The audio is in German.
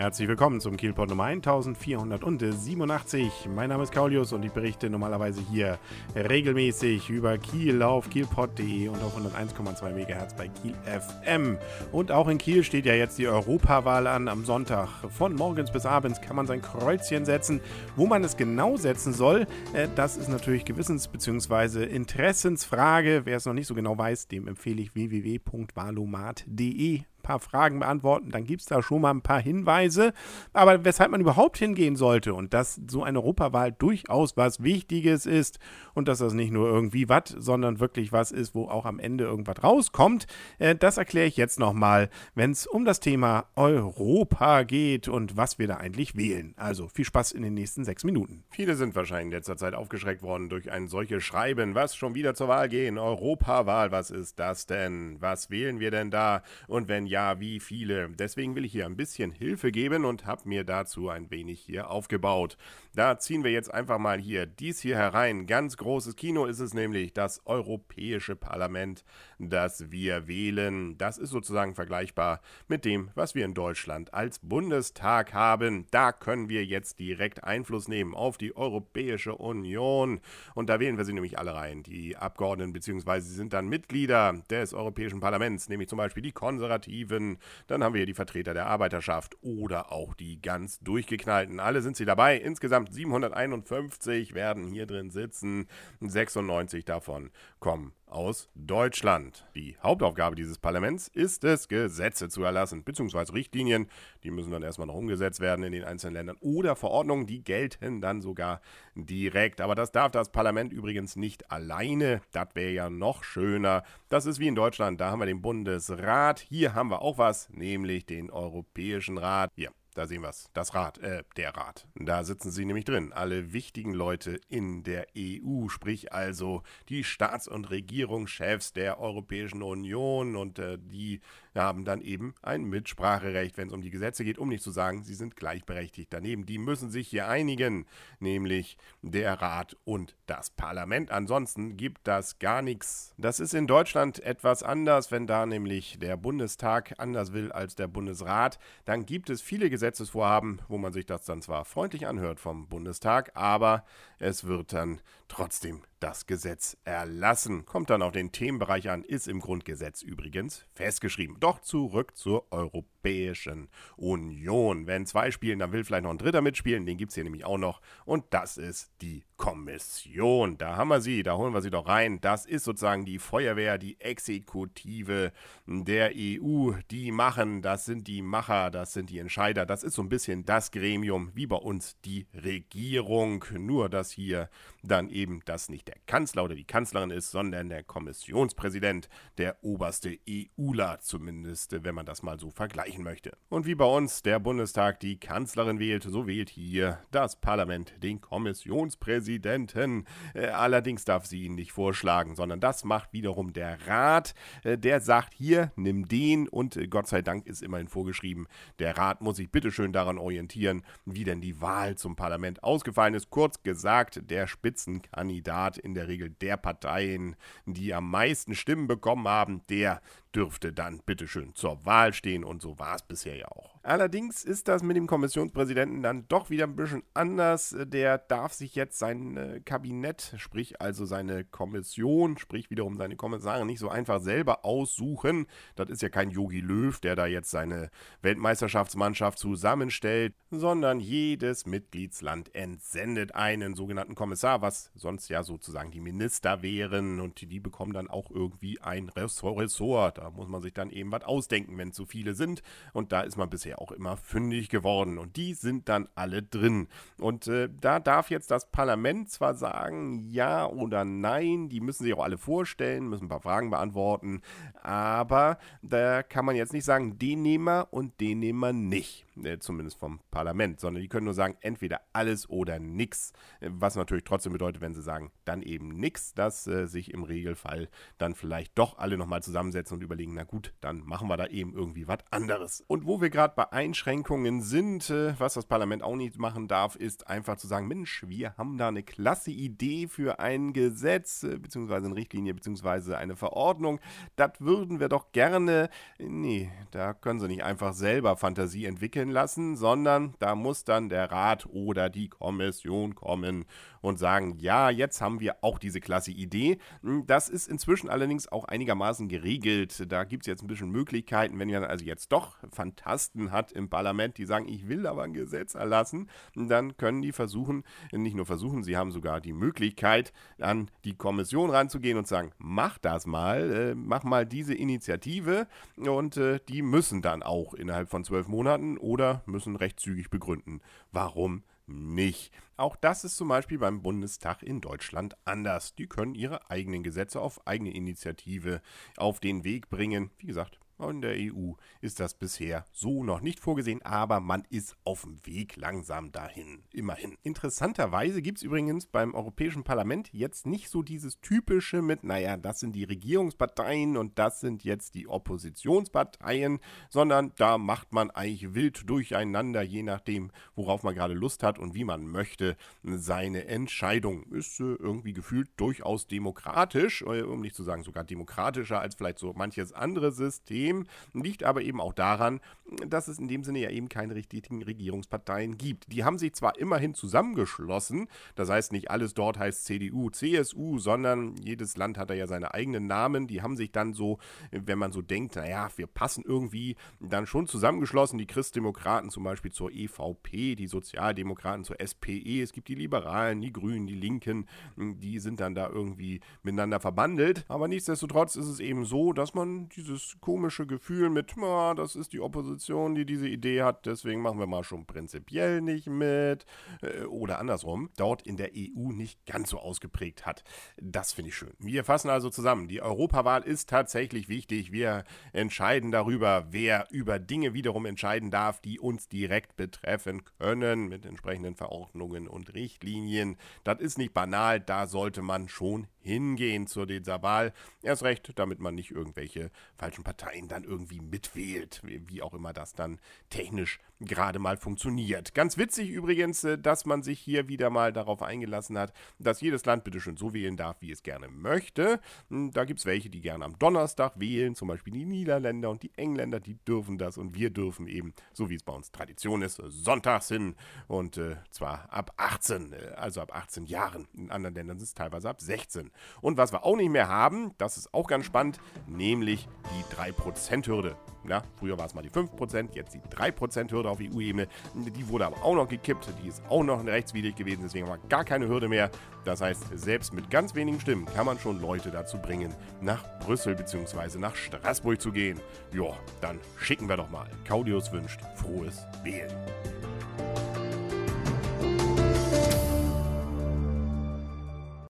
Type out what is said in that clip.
Herzlich willkommen zum Kielpot Nummer 1487. Mein Name ist Kaulius und ich berichte normalerweise hier regelmäßig über Kiel auf kielpot.de und auf 101,2 MHz bei Kiel FM. Und auch in Kiel steht ja jetzt die Europawahl an am Sonntag. Von morgens bis abends kann man sein Kreuzchen setzen. Wo man es genau setzen soll, äh, das ist natürlich Gewissens- bzw. Interessensfrage. Wer es noch nicht so genau weiß, dem empfehle ich www.valomat.de paar Fragen beantworten, dann gibt es da schon mal ein paar Hinweise. Aber weshalb man überhaupt hingehen sollte und dass so eine Europawahl durchaus was Wichtiges ist und dass das nicht nur irgendwie was, sondern wirklich was ist, wo auch am Ende irgendwas rauskommt, äh, das erkläre ich jetzt nochmal, wenn es um das Thema Europa geht und was wir da eigentlich wählen. Also viel Spaß in den nächsten sechs Minuten. Viele sind wahrscheinlich in letzter Zeit aufgeschreckt worden durch ein solches Schreiben, was schon wieder zur Wahl gehen. Europawahl, was ist das denn? Was wählen wir denn da? Und wenn ja, wie viele? Deswegen will ich hier ein bisschen Hilfe geben und habe mir dazu ein wenig hier aufgebaut. Da ziehen wir jetzt einfach mal hier dies hier herein. Ganz großes Kino ist es nämlich, das Europäische Parlament, das wir wählen. Das ist sozusagen vergleichbar mit dem, was wir in Deutschland als Bundestag haben. Da können wir jetzt direkt Einfluss nehmen auf die Europäische Union. Und da wählen wir sie nämlich alle rein. Die Abgeordneten, beziehungsweise sie sind dann Mitglieder des Europäischen Parlaments, nämlich zum Beispiel die Konservativen Konservativen, dann haben wir hier die Vertreter der Arbeiterschaft oder auch die ganz durchgeknallten. Alle sind sie dabei. Insgesamt 751 werden hier drin sitzen. 96 davon kommen aus Deutschland. Die Hauptaufgabe dieses Parlaments ist es, Gesetze zu erlassen, beziehungsweise Richtlinien. Die müssen dann erstmal noch umgesetzt werden in den einzelnen Ländern oder Verordnungen, die gelten dann sogar direkt. Aber das darf das Parlament übrigens nicht alleine. Das wäre ja noch schöner. Das ist wie in Deutschland. Da haben wir den Bundesrat. Hier haben wir auch was, nämlich den Europäischen Rat. Hier, da sehen wir es. Das Rad, äh, der Rat. Da sitzen sie nämlich drin. Alle wichtigen Leute in der EU, sprich also die Staats- und Regierungschefs der Europäischen Union und äh, die haben dann eben ein Mitspracherecht, wenn es um die Gesetze geht, um nicht zu sagen, sie sind gleichberechtigt daneben. Die müssen sich hier einigen, nämlich der Rat und das Parlament. Ansonsten gibt das gar nichts. Das ist in Deutschland etwas anders, wenn da nämlich der Bundestag anders will als der Bundesrat. Dann gibt es viele Gesetzesvorhaben, wo man sich das dann zwar freundlich anhört vom Bundestag, aber es wird dann trotzdem das Gesetz erlassen. Kommt dann auf den Themenbereich an, ist im Grundgesetz übrigens festgeschrieben. Doch zurück zur Europäischen Union. Wenn zwei spielen, dann will vielleicht noch ein dritter mitspielen, den gibt es hier nämlich auch noch. Und das ist die Kommission. Da haben wir sie, da holen wir sie doch rein. Das ist sozusagen die Feuerwehr, die Exekutive der EU. Die machen, das sind die Macher, das sind die Entscheider. Das ist so ein bisschen das Gremium, wie bei uns die Regierung. Nur, dass hier dann eben das nicht der Kanzler oder die Kanzlerin ist, sondern der Kommissionspräsident, der oberste EUler zumindest, wenn man das mal so vergleichen möchte. Und wie bei uns der Bundestag die Kanzlerin wählt, so wählt hier das Parlament den Kommissionspräsidenten. Äh, allerdings darf sie ihn nicht vorschlagen, sondern das macht wiederum der Rat. Äh, der sagt hier, nimm den und äh, Gott sei Dank ist immerhin vorgeschrieben, der Rat muss sich bitteschön daran orientieren, wie denn die Wahl zum Parlament ausgefallen ist. Kurz gesagt, der Spitzenkandidat in der Regel der Parteien, die am meisten Stimmen bekommen haben, der dürfte dann bitteschön zur Wahl stehen und so war es bisher ja auch. Allerdings ist das mit dem Kommissionspräsidenten dann doch wieder ein bisschen anders. Der darf sich jetzt sein äh, Kabinett, sprich also seine Kommission, sprich wiederum seine Kommissare nicht so einfach selber aussuchen. Das ist ja kein Yogi Löw, der da jetzt seine Weltmeisterschaftsmannschaft zusammenstellt, sondern jedes Mitgliedsland entsendet einen sogenannten Kommissar, was sonst ja sozusagen die Minister wären und die bekommen dann auch irgendwie ein Ressort. Da muss man sich dann eben was ausdenken, wenn zu viele sind und da ist man bisher bisher auch immer fündig geworden. Und die sind dann alle drin. Und äh, da darf jetzt das Parlament zwar sagen, ja oder nein, die müssen sich auch alle vorstellen, müssen ein paar Fragen beantworten, aber da kann man jetzt nicht sagen, den nehmen wir und den nehmen wir nicht. Äh, zumindest vom Parlament, sondern die können nur sagen, entweder alles oder nichts. Was natürlich trotzdem bedeutet, wenn sie sagen, dann eben nichts, dass äh, sich im Regelfall dann vielleicht doch alle nochmal zusammensetzen und überlegen, na gut, dann machen wir da eben irgendwie was anderes. Und wo wir gerade Einschränkungen sind, äh, was das Parlament auch nicht machen darf, ist einfach zu sagen, Mensch, wir haben da eine klasse Idee für ein Gesetz, äh, beziehungsweise eine Richtlinie, beziehungsweise eine Verordnung. Das würden wir doch gerne. Nee, da können sie nicht einfach selber Fantasie entwickeln lassen, sondern da muss dann der Rat oder die Kommission kommen und sagen, ja, jetzt haben wir auch diese klasse Idee. Das ist inzwischen allerdings auch einigermaßen geregelt. Da gibt es jetzt ein bisschen Möglichkeiten, wenn man also jetzt doch Fantasten hat im Parlament, die sagen, ich will aber ein Gesetz erlassen, dann können die versuchen, nicht nur versuchen, sie haben sogar die Möglichkeit, an die Kommission ranzugehen und sagen, mach das mal, äh, mach mal diese Initiative und äh, die müssen dann auch innerhalb von zwölf Monaten oder müssen recht zügig begründen, warum nicht. Auch das ist zum Beispiel beim Bundestag in Deutschland anders. Die können ihre eigenen Gesetze auf eigene Initiative auf den Weg bringen. Wie gesagt, in der EU ist das bisher so noch nicht vorgesehen, aber man ist auf dem Weg langsam dahin. Immerhin. Interessanterweise gibt es übrigens beim Europäischen Parlament jetzt nicht so dieses typische mit, naja, das sind die Regierungsparteien und das sind jetzt die Oppositionsparteien, sondern da macht man eigentlich wild durcheinander, je nachdem, worauf man gerade Lust hat und wie man möchte, seine Entscheidung. Ist äh, irgendwie gefühlt durchaus demokratisch, äh, um nicht zu sagen sogar demokratischer als vielleicht so manches andere System. Problem liegt aber eben auch daran, dass es in dem Sinne ja eben keine richtigen Regierungsparteien gibt. Die haben sich zwar immerhin zusammengeschlossen, das heißt nicht alles dort heißt CDU, CSU, sondern jedes Land hat da ja seine eigenen Namen, die haben sich dann so, wenn man so denkt, naja, wir passen irgendwie, dann schon zusammengeschlossen, die Christdemokraten zum Beispiel zur EVP, die Sozialdemokraten zur SPE, es gibt die Liberalen, die Grünen, die Linken, die sind dann da irgendwie miteinander verbandelt, aber nichtsdestotrotz ist es eben so, dass man dieses komische komische Gefühl mit, das ist die Opposition, die diese Idee hat, deswegen machen wir mal schon prinzipiell nicht mit. Äh, oder andersrum, dort in der EU nicht ganz so ausgeprägt hat. Das finde ich schön. Wir fassen also zusammen. Die Europawahl ist tatsächlich wichtig. Wir entscheiden darüber, wer über Dinge wiederum entscheiden darf, die uns direkt betreffen können, mit entsprechenden Verordnungen und Richtlinien. Das ist nicht banal, da sollte man schon hingehen zu dieser Wahl. Erst recht, damit man nicht irgendwelche falschen Parteien dann irgendwie mitwählt, wie auch immer das dann technisch gerade mal funktioniert. Ganz witzig übrigens, äh, dass man sich hier wieder mal darauf eingelassen hat, dass jedes Land bitte schön so wählen darf, wie es gerne möchte. Hm, da gibt es welche, die gerne am Donnerstag wählen, zum Beispiel die Niederländer und die Engländer, die dürfen das und wir dürfen eben, so wie es bei uns Tradition ist, sonntags hin und äh, zwar ab 18, äh, also ab 18 Jahren. In anderen Ländern ist es teilweise ab 16. Und was wir auch nicht mehr haben, das ist auch ganz spannend, nämlich die 3%-Hürde. Ja, früher war es mal die 5%, jetzt die 3%-Hürde auf EU-Ebene. Die wurde aber auch noch gekippt, die ist auch noch rechtswidrig gewesen, deswegen wir gar keine Hürde mehr. Das heißt, selbst mit ganz wenigen Stimmen kann man schon Leute dazu bringen, nach Brüssel bzw. nach Straßburg zu gehen. Ja, dann schicken wir doch mal. Claudius wünscht frohes Wählen.